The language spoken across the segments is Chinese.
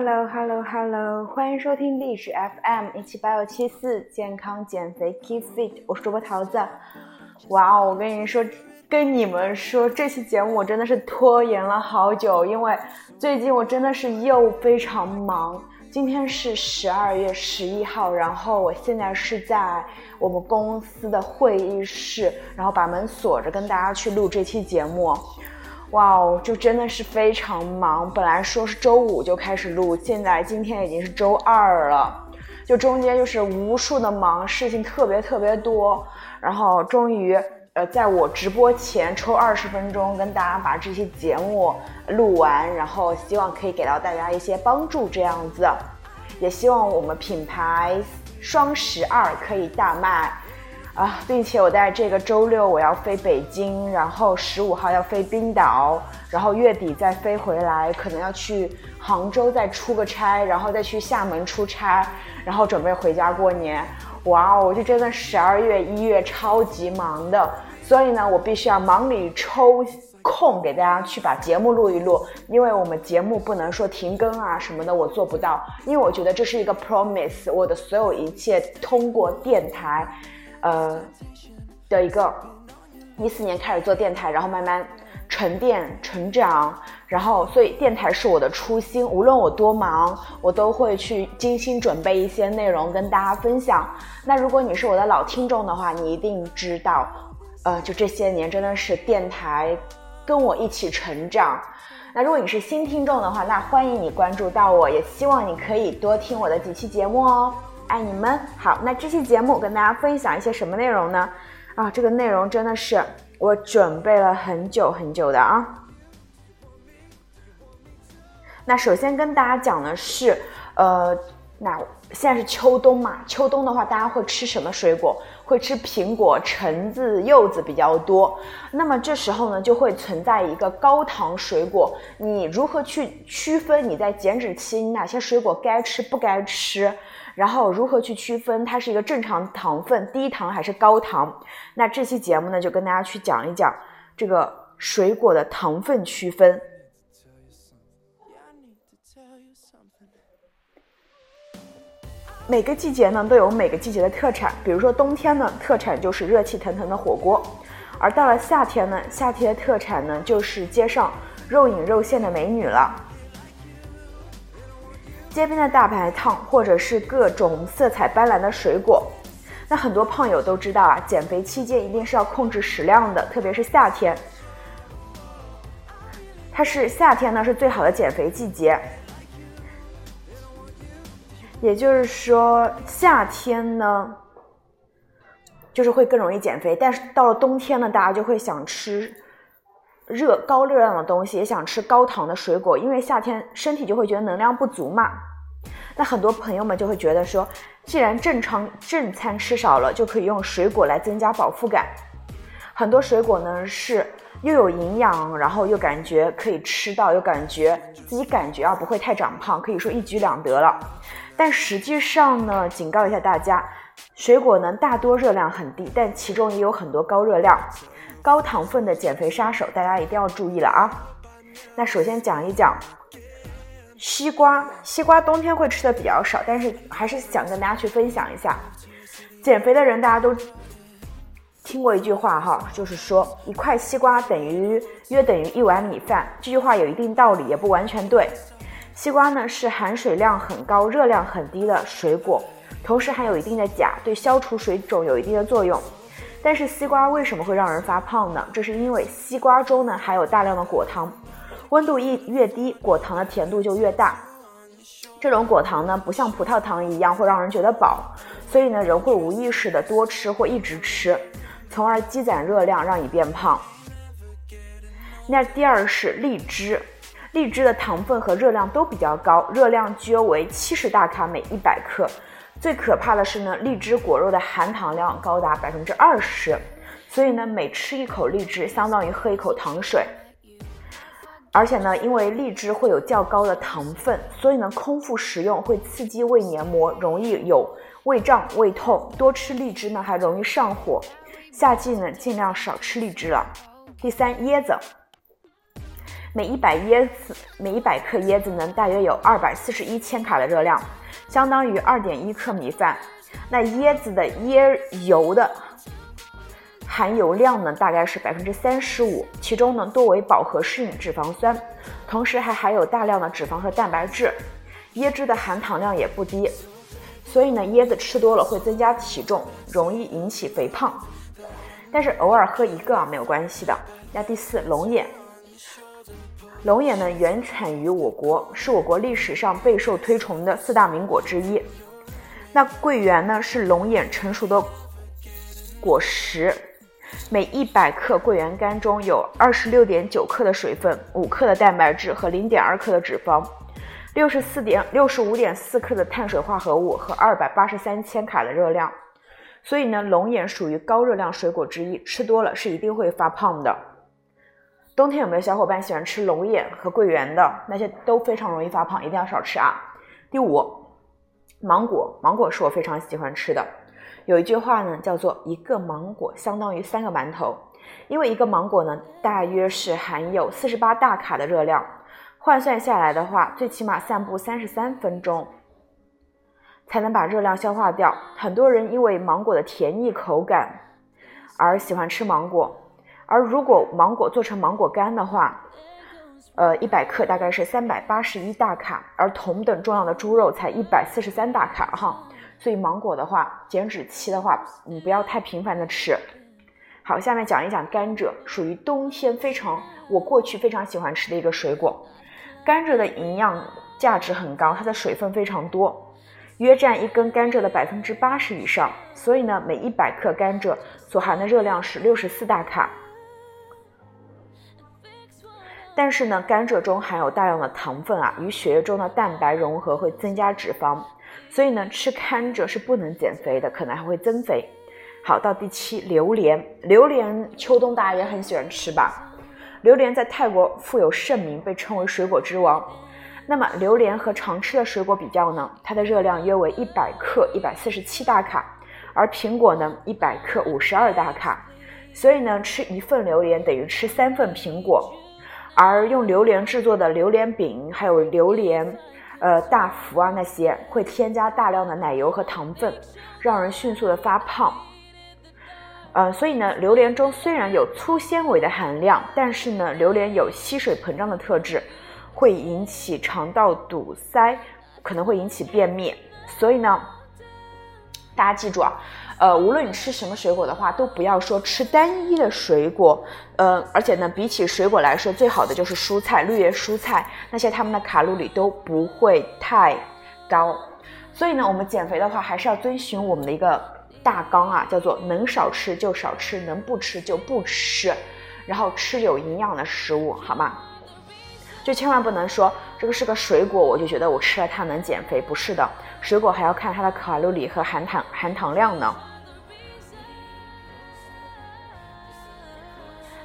Hello Hello Hello，欢迎收听历史 FM 一七八六七四健康减肥 Keep Fit，我是主播桃子。哇哦，我跟你说，跟你们说，这期节目我真的是拖延了好久，因为最近我真的是又非常忙。今天是十二月十一号，然后我现在是在我们公司的会议室，然后把门锁着，跟大家去录这期节目。哇哦，就真的是非常忙。本来说是周五就开始录，现在今天已经是周二了，就中间就是无数的忙，事情特别特别多。然后终于，呃，在我直播前抽二十分钟跟大家把这期节目录完，然后希望可以给到大家一些帮助，这样子，也希望我们品牌双十二可以大卖。啊，并且我在这个周六我要飞北京，然后十五号要飞冰岛，然后月底再飞回来，可能要去杭州再出个差，然后再去厦门出差，然后准备回家过年。哇哦，我就真的十二月一月超级忙的，所以呢，我必须要忙里抽空给大家去把节目录一录，因为我们节目不能说停更啊什么的，我做不到，因为我觉得这是一个 promise，我的所有一切通过电台。呃，的一个一四年开始做电台，然后慢慢沉淀成长，然后所以电台是我的初心。无论我多忙，我都会去精心准备一些内容跟大家分享。那如果你是我的老听众的话，你一定知道，呃，就这些年真的是电台跟我一起成长。那如果你是新听众的话，那欢迎你关注到我，也希望你可以多听我的几期节目哦。爱你们好，那这期节目跟大家分享一些什么内容呢？啊，这个内容真的是我准备了很久很久的啊。那首先跟大家讲的是，呃，那现在是秋冬嘛，秋冬的话，大家会吃什么水果？会吃苹果、橙子、柚子比较多。那么这时候呢，就会存在一个高糖水果，你如何去区分你在减脂期你哪些水果该吃不该吃？然后如何去区分它是一个正常糖分、低糖还是高糖？那这期节目呢，就跟大家去讲一讲这个水果的糖分区分。每个季节呢都有每个季节的特产，比如说冬天呢特产就是热气腾腾的火锅，而到了夏天呢，夏天的特产呢就是街上肉饮肉现的美女了。街边的大排档，或者是各种色彩斑斓的水果，那很多胖友都知道啊，减肥期间一定是要控制食量的，特别是夏天，它是夏天呢是最好的减肥季节，也就是说夏天呢就是会更容易减肥，但是到了冬天呢，大家就会想吃。热高热量的东西，也想吃高糖的水果，因为夏天身体就会觉得能量不足嘛。那很多朋友们就会觉得说，既然正常正餐吃少了，就可以用水果来增加饱腹感。很多水果呢是又有营养，然后又感觉可以吃到，又感觉自己感觉啊不会太长胖，可以说一举两得了。但实际上呢，警告一下大家，水果呢大多热量很低，但其中也有很多高热量。高糖分的减肥杀手，大家一定要注意了啊！那首先讲一讲西瓜，西瓜冬天会吃的比较少，但是还是想跟大家去分享一下。减肥的人大家都听过一句话哈，就是说一块西瓜等于约等于一碗米饭。这句话有一定道理，也不完全对。西瓜呢是含水量很高、热量很低的水果，同时含有一定的钾，对消除水肿有一定的作用。但是西瓜为什么会让人发胖呢？这是因为西瓜中呢含有大量的果糖，温度一越低，果糖的甜度就越大。这种果糖呢不像葡萄糖一样会让人觉得饱，所以呢人会无意识的多吃或一直吃，从而积攒热量让你变胖。那第二是荔枝，荔枝的糖分和热量都比较高，热量约为七十大卡每一百克。最可怕的是呢，荔枝果肉的含糖量高达百分之二十，所以呢，每吃一口荔枝相当于喝一口糖水。而且呢，因为荔枝会有较高的糖分，所以呢，空腹食用会刺激胃黏膜，容易有胃胀、胃痛。多吃荔枝呢，还容易上火。夏季呢，尽量少吃荔枝了。第三，椰子，每一百椰子，每一百克椰子呢，大约有二百四十一千卡的热量，相当于二点一克米饭。那椰子的椰油的含油量呢，大概是百分之三十五，其中呢多为饱和适应脂肪酸，同时还含有大量的脂肪和蛋白质。椰汁的含糖量也不低，所以呢，椰子吃多了会增加体重，容易引起肥胖。但是偶尔喝一个啊没有关系的。那第四，龙眼。龙眼呢，原产于我国，是我国历史上备受推崇的四大名果之一。那桂圆呢，是龙眼成熟的果实。每一百克桂圆干中有二十六点九克的水分，五克的蛋白质和零点二克的脂肪，六十四点六十五点四克的碳水化合物和二百八十三千卡的热量。所以呢，龙眼属于高热量水果之一，吃多了是一定会发胖的。冬天有没有小伙伴喜欢吃龙眼和桂圆的？那些都非常容易发胖，一定要少吃啊。第五，芒果，芒果是我非常喜欢吃的。有一句话呢，叫做一个芒果相当于三个馒头，因为一个芒果呢，大约是含有四十八大卡的热量，换算下来的话，最起码散步三十三分钟才能把热量消化掉。很多人因为芒果的甜腻口感而喜欢吃芒果。而如果芒果做成芒果干的话，呃，一百克大概是三百八十一大卡，而同等重量的猪肉才一百四十三大卡哈。所以芒果的话，减脂期的话，你不要太频繁的吃。好，下面讲一讲甘蔗，属于冬天非常我过去非常喜欢吃的一个水果。甘蔗的营养价值很高，它的水分非常多，约占一根甘蔗的百分之八十以上。所以呢，每一百克甘蔗所含的热量是六十四大卡。但是呢，甘蔗中含有大量的糖分啊，与血液中的蛋白融合会增加脂肪，所以呢，吃甘蔗是不能减肥的，可能还会增肥。好，到第七，榴莲，榴莲秋冬大家也很喜欢吃吧？榴莲在泰国富有盛名，被称为水果之王。那么，榴莲和常吃的水果比较呢，它的热量约为一百克一百四十七大卡，而苹果呢，一百克五十二大卡，所以呢，吃一份榴莲等于吃三份苹果。而用榴莲制作的榴莲饼，还有榴莲，呃，大福啊那些，会添加大量的奶油和糖分，让人迅速的发胖。呃，所以呢，榴莲中虽然有粗纤维的含量，但是呢，榴莲有吸水膨胀的特质，会引起肠道堵塞，可能会引起便秘。所以呢，大家记住啊。呃，无论你吃什么水果的话，都不要说吃单一的水果。呃，而且呢，比起水果来说，最好的就是蔬菜，绿叶蔬菜，那些它们的卡路里都不会太高。所以呢，我们减肥的话，还是要遵循我们的一个大纲啊，叫做能少吃就少吃，能不吃就不吃，然后吃有营养的食物，好吗？就千万不能说这个是个水果，我就觉得我吃了它能减肥，不是的，水果还要看它的卡路里和含糖含糖量呢。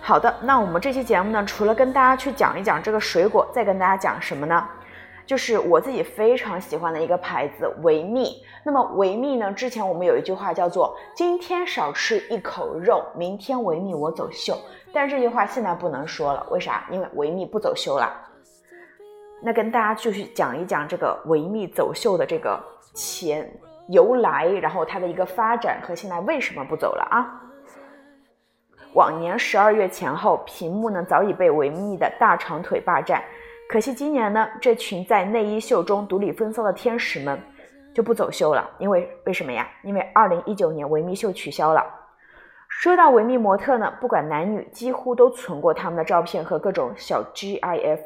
好的，那我们这期节目呢，除了跟大家去讲一讲这个水果，再跟大家讲什么呢？就是我自己非常喜欢的一个牌子维密。那么维密呢，之前我们有一句话叫做“今天少吃一口肉，明天维密我走秀”，但是这句话现在不能说了，为啥？因为维密不走秀了。那跟大家继续讲一讲这个维密走秀的这个前由来，然后它的一个发展和现在为什么不走了啊？往年十二月前后，屏幕呢早已被维密的大长腿霸占。可惜今年呢，这群在内衣秀中独领风骚的天使们就不走秀了。因为为什么呀？因为二零一九年维密秀取消了。说到维密模特呢，不管男女，几乎都存过他们的照片和各种小 GIF。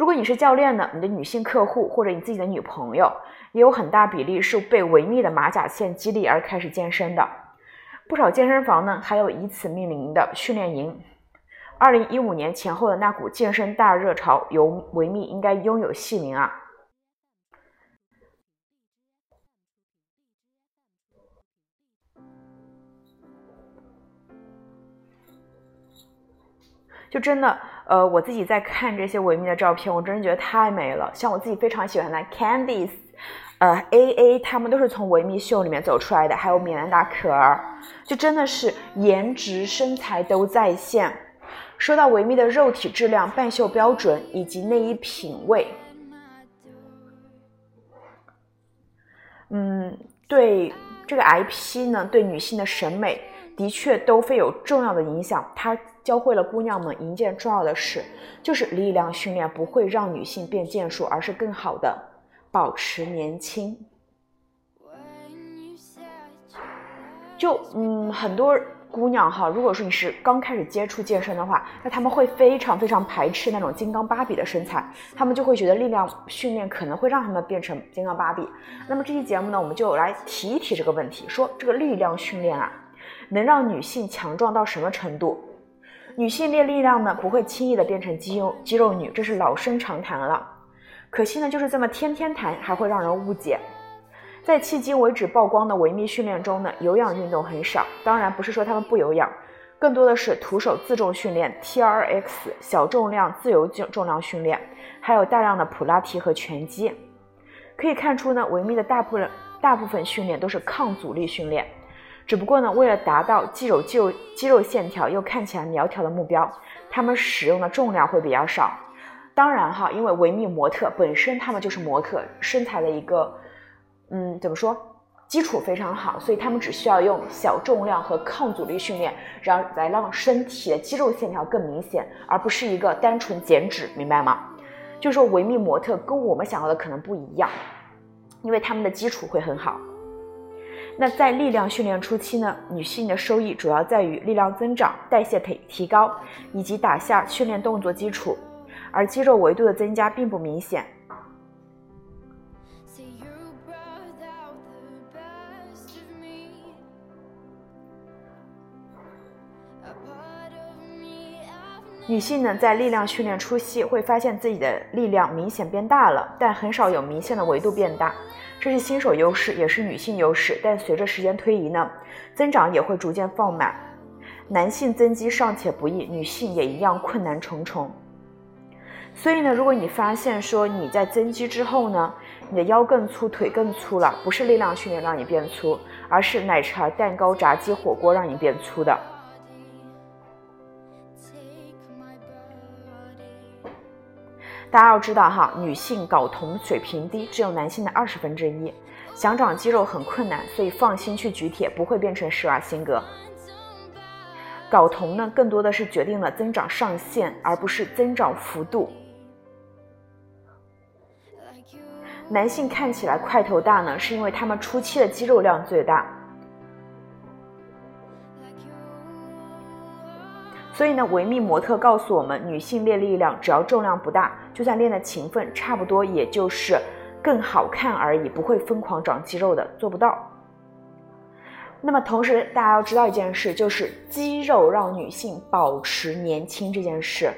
如果你是教练呢，你的女性客户或者你自己的女朋友，也有很大比例是被维密的马甲线激励而开始健身的。不少健身房呢，还有以此命名的训练营。二零一五年前后的那股健身大热潮，由维密应该拥有姓名啊。就真的，呃，我自己在看这些维密的照片，我真的觉得太美了。像我自己非常喜欢的 Candice。呃，A A 他们都是从维密秀里面走出来的，还有米兰达可儿，就真的是颜值身材都在线。说到维密的肉体质量、半袖标准以及内衣品味，嗯，对这个 IP 呢，对女性的审美的确都会有重要的影响。它教会了姑娘们一件重要的事，就是力量训练不会让女性变健硕，而是更好的保持年轻。就嗯，很多。姑娘哈，如果说你是刚开始接触健身的话，那他们会非常非常排斥那种金刚芭比的身材，他们就会觉得力量训练可能会让他们变成金刚芭比。那么这期节目呢，我们就来提一提这个问题，说这个力量训练啊，能让女性强壮到什么程度？女性练力量呢，不会轻易的变成肌肉肌肉女，这是老生常谈了。可惜呢，就是这么天天谈，还会让人误解。在迄今为止曝光的维密训练中呢，有氧运动很少。当然不是说他们不有氧，更多的是徒手自重训练、TRX 小重量自由重重量训练，还有大量的普拉提和拳击。可以看出呢，维密的大部分大部分训练都是抗阻力训练。只不过呢，为了达到既有肌肉肌肉线条又看起来苗条的目标，他们使用的重量会比较少。当然哈，因为维密模特本身他们就是模特身材的一个。嗯，怎么说？基础非常好，所以他们只需要用小重量和抗阻力训练，让来让身体的肌肉线条更明显，而不是一个单纯减脂，明白吗？就是说，维密模特跟我们想要的可能不一样，因为他们的基础会很好。那在力量训练初期呢，女性的收益主要在于力量增长、代谢提提高以及打下训练动作基础，而肌肉维度的增加并不明显。女性呢，在力量训练初期会发现自己的力量明显变大了，但很少有明显的维度变大，这是新手优势，也是女性优势。但随着时间推移呢，增长也会逐渐放慢。男性增肌尚且不易，女性也一样困难重重。所以呢，如果你发现说你在增肌之后呢，你的腰更粗，腿更粗了，不是力量训练让你变粗，而是奶茶、蛋糕、炸鸡、火锅让你变粗的。大家要知道哈，女性睾酮水平低，只有男性的二十分之一，想长肌肉很困难，所以放心去举铁，不会变成施瓦辛格。睾酮呢，更多的是决定了增长上限，而不是增长幅度。男性看起来块头大呢，是因为他们初期的肌肉量最大。所以呢，维密模特告诉我们，女性练力量只要重量不大，就算练的勤奋，差不多也就是更好看而已，不会疯狂长肌肉的，做不到。那么同时，大家要知道一件事，就是肌肉让女性保持年轻这件事。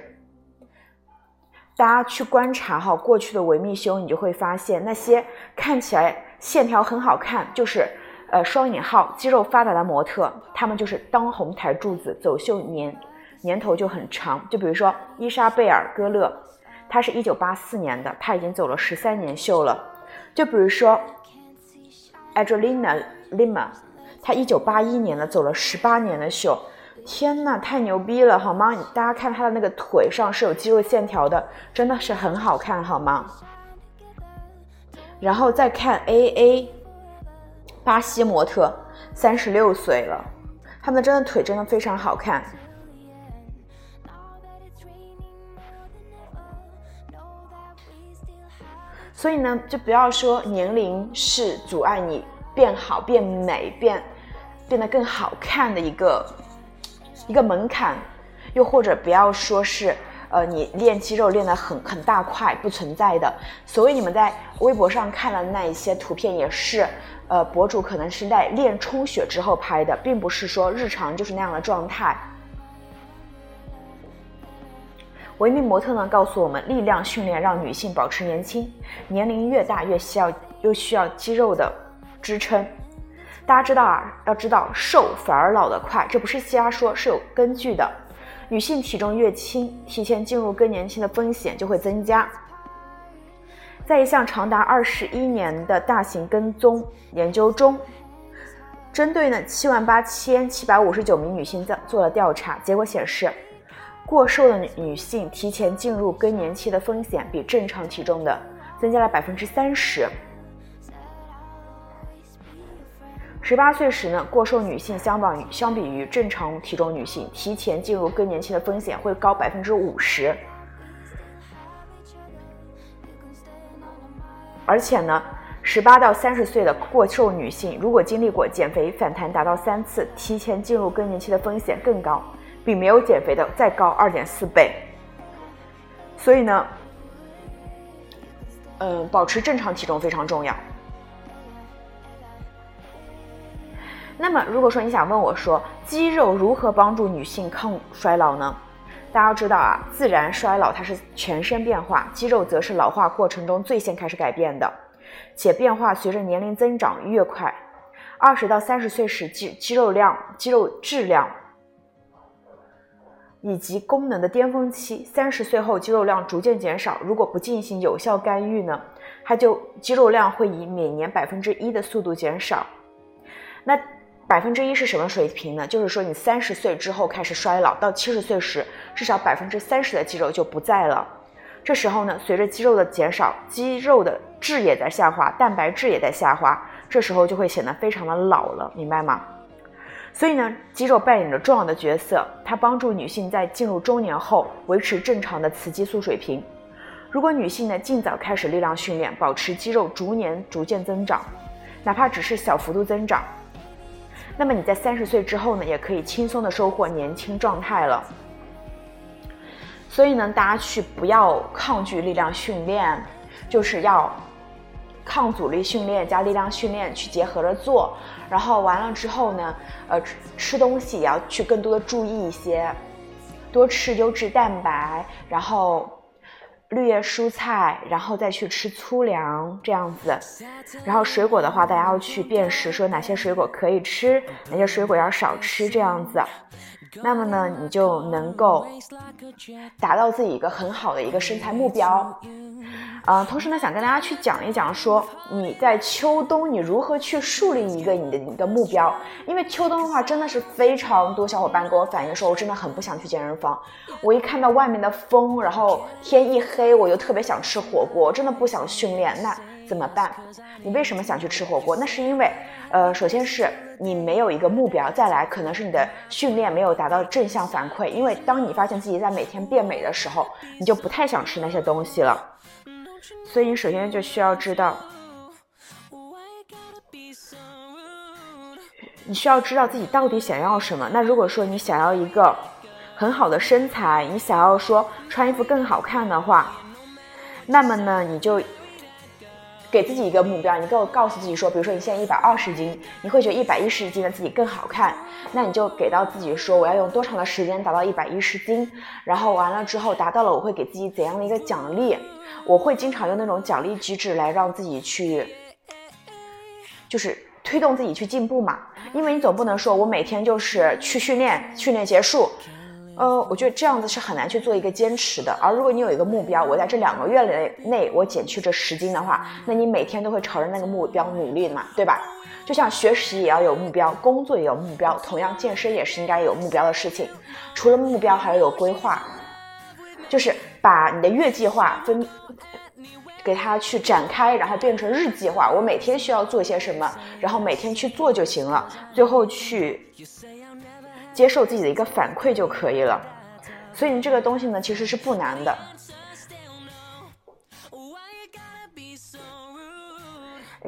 大家去观察哈，过去的维密秀，你就会发现那些看起来线条很好看，就是呃双引号肌肉发达的模特，他们就是当红台柱子，走秀年。年头就很长，就比如说伊莎贝尔·戈勒，她是一九八四年的，她已经走了十三年秀了。就比如说 Adriana Lima，她一九八一年的，走了十八年的秀。天呐，太牛逼了，好吗？大家看她的那个腿上是有肌肉线条的，真的是很好看，好吗？然后再看 AA，巴西模特，三十六岁了，他们真的腿真的非常好看。所以呢，就不要说年龄是阻碍你变好、变美、变变得更好看的一个一个门槛，又或者不要说是呃你练肌肉练得很很大块不存在的。所以你们在微博上看的那一些图片，也是呃博主可能是在练充血之后拍的，并不是说日常就是那样的状态。维密模特呢告诉我们，力量训练让女性保持年轻，年龄越大越需要又需要肌肉的支撑。大家知道啊，要知道瘦反而老得快，这不是瞎说，是有根据的。女性体重越轻，提前进入更年期的风险就会增加。在一项长达二十一年的大型跟踪研究中，针对呢七万八千七百五十九名女性做做了调查，结果显示。过瘦的女性提前进入更年期的风险比正常体重的增加了百分之三十。十八岁时呢，过瘦女性相榜于相比于正常体重女性，提前进入更年期的风险会高百分之五十。而且呢，十八到三十岁的过瘦女性，如果经历过减肥反弹达到三次，提前进入更年期的风险更高，比没有减肥的再高二点四倍。所以呢，嗯，保持正常体重非常重要。那么，如果说你想问我说，肌肉如何帮助女性抗衰老呢？大家要知道啊，自然衰老它是全身变化，肌肉则是老化过程中最先开始改变的，且变化随着年龄增长越快。二十到三十岁时，肌肌肉量、肌肉质量以及功能的巅峰期；三十岁后，肌肉量逐渐减少。如果不进行有效干预呢，它就肌肉量会以每年百分之一的速度减少。那百分之一是什么水平呢？就是说，你三十岁之后开始衰老，到七十岁时，至少百分之三十的肌肉就不在了。这时候呢，随着肌肉的减少，肌肉的质也在下滑，蛋白质也在下滑，这时候就会显得非常的老了，明白吗？所以呢，肌肉扮演着重要的角色，它帮助女性在进入中年后维持正常的雌激素水平。如果女性呢尽早开始力量训练，保持肌肉逐年逐渐增长，哪怕只是小幅度增长。那么你在三十岁之后呢，也可以轻松的收获年轻状态了。所以呢，大家去不要抗拒力量训练，就是要抗阻力训练加力量训练去结合着做。然后完了之后呢，呃，吃东西也要去更多的注意一些，多吃优质蛋白，然后。绿叶蔬菜，然后再去吃粗粮这样子，然后水果的话，大家要去辨识，说哪些水果可以吃，哪些水果要少吃这样子。那么呢，你就能够达到自己一个很好的一个身材目标。啊，同时呢，想跟大家去讲一讲，说你在秋冬你如何去树立一个你的一个目标。因为秋冬的话，真的是非常多小伙伴跟我反映说，我真的很不想去健身房。我一看到外面的风，然后天一黑，我就特别想吃火锅，真的不想训练。那怎么办？你为什么想去吃火锅？那是因为，呃，首先是你没有一个目标，再来可能是你的训练没有达到正向反馈。因为当你发现自己在每天变美的时候，你就不太想吃那些东西了。所以你首先就需要知道，你需要知道自己到底想要什么。那如果说你想要一个很好的身材，你想要说穿衣服更好看的话，那么呢，你就给自己一个目标，你给我告诉自己说，比如说你现在一百二十斤，你会觉得一百一十斤的自己更好看，那你就给到自己说，我要用多长的时间达到一百一十斤，然后完了之后达到了，我会给自己怎样的一个奖励。我会经常用那种奖励机制来让自己去，就是推动自己去进步嘛。因为你总不能说我每天就是去训练，训练结束，呃，我觉得这样子是很难去做一个坚持的。而如果你有一个目标，我在这两个月内内我减去这十斤的话，那你每天都会朝着那个目标努力的嘛，对吧？就像学习也要有目标，工作也有目标，同样健身也是应该有目标的事情。除了目标，还要有规划，就是。把你的月计划分给它去展开，然后变成日计划。我每天需要做些什么，然后每天去做就行了。最后去接受自己的一个反馈就可以了。所以你这个东西呢，其实是不难的。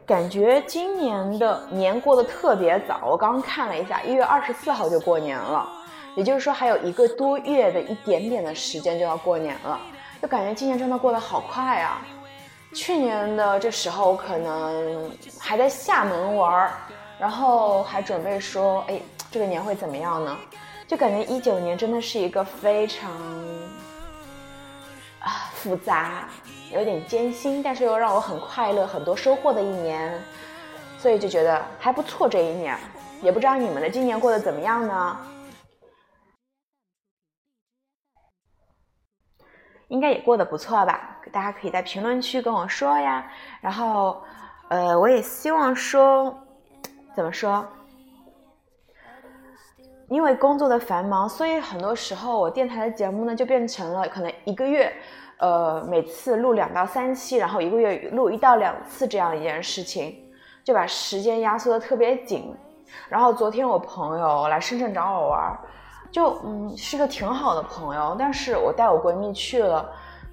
感觉今年的年过得特别早，我刚刚看了一下，一月二十四号就过年了。也就是说，还有一个多月的一点点的时间就要过年了，就感觉今年真的过得好快啊！去年的这时候我可能还在厦门玩儿，然后还准备说，哎，这个年会怎么样呢？就感觉一九年真的是一个非常啊复杂、有点艰辛，但是又让我很快乐、很多收获的一年，所以就觉得还不错。这一年，也不知道你们的今年过得怎么样呢？应该也过得不错吧？大家可以在评论区跟我说呀。然后，呃，我也希望说，怎么说？因为工作的繁忙，所以很多时候我电台的节目呢就变成了可能一个月，呃，每次录两到三期，然后一个月录一到两次这样一件事情，就把时间压缩的特别紧。然后昨天我朋友来深圳找我玩，就嗯是个挺好的朋友，但是我带我闺蜜去了，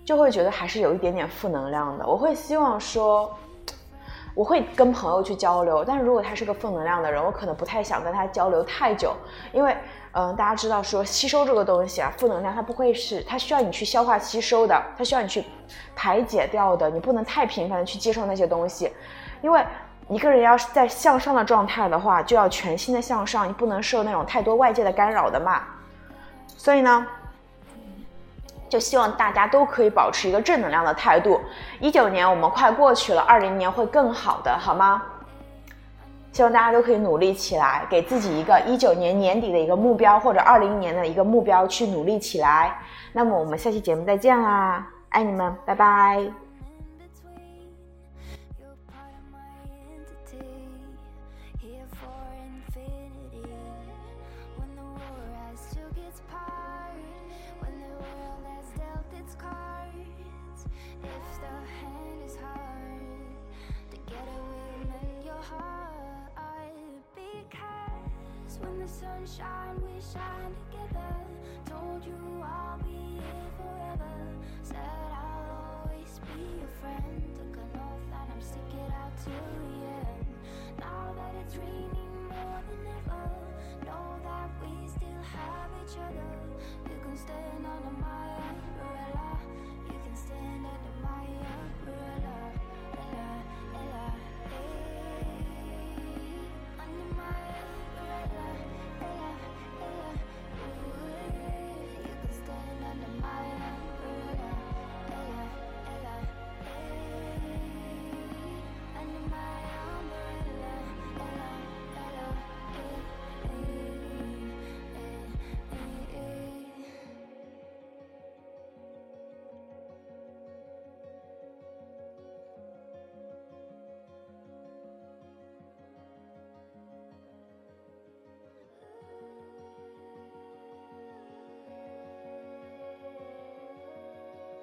就会觉得还是有一点点负能量的。我会希望说。我会跟朋友去交流，但是如果他是个负能量的人，我可能不太想跟他交流太久，因为，嗯，大家知道说吸收这个东西啊，负能量它不会是，它需要你去消化吸收的，它需要你去排解掉的，你不能太频繁的去接受那些东西，因为一个人要是在向上的状态的话，就要全心的向上，你不能受那种太多外界的干扰的嘛，所以呢。就希望大家都可以保持一个正能量的态度。一九年我们快过去了，二零年会更好的，好吗？希望大家都可以努力起来，给自己一个一九年年底的一个目标，或者二零年的一个目标去努力起来。那么我们下期节目再见啦，爱你们，拜拜。its cards. If the hand is hard, together we'll mend your heart. Because when the sun shines, we shine together. Told you I'll be here forever. Said I'll always be your friend. Took an oath that I'm sticking out till the end. Now that it's raining more than ever. Know that we still have each other. You can stand under my umbrella. You can stand under my umbrella.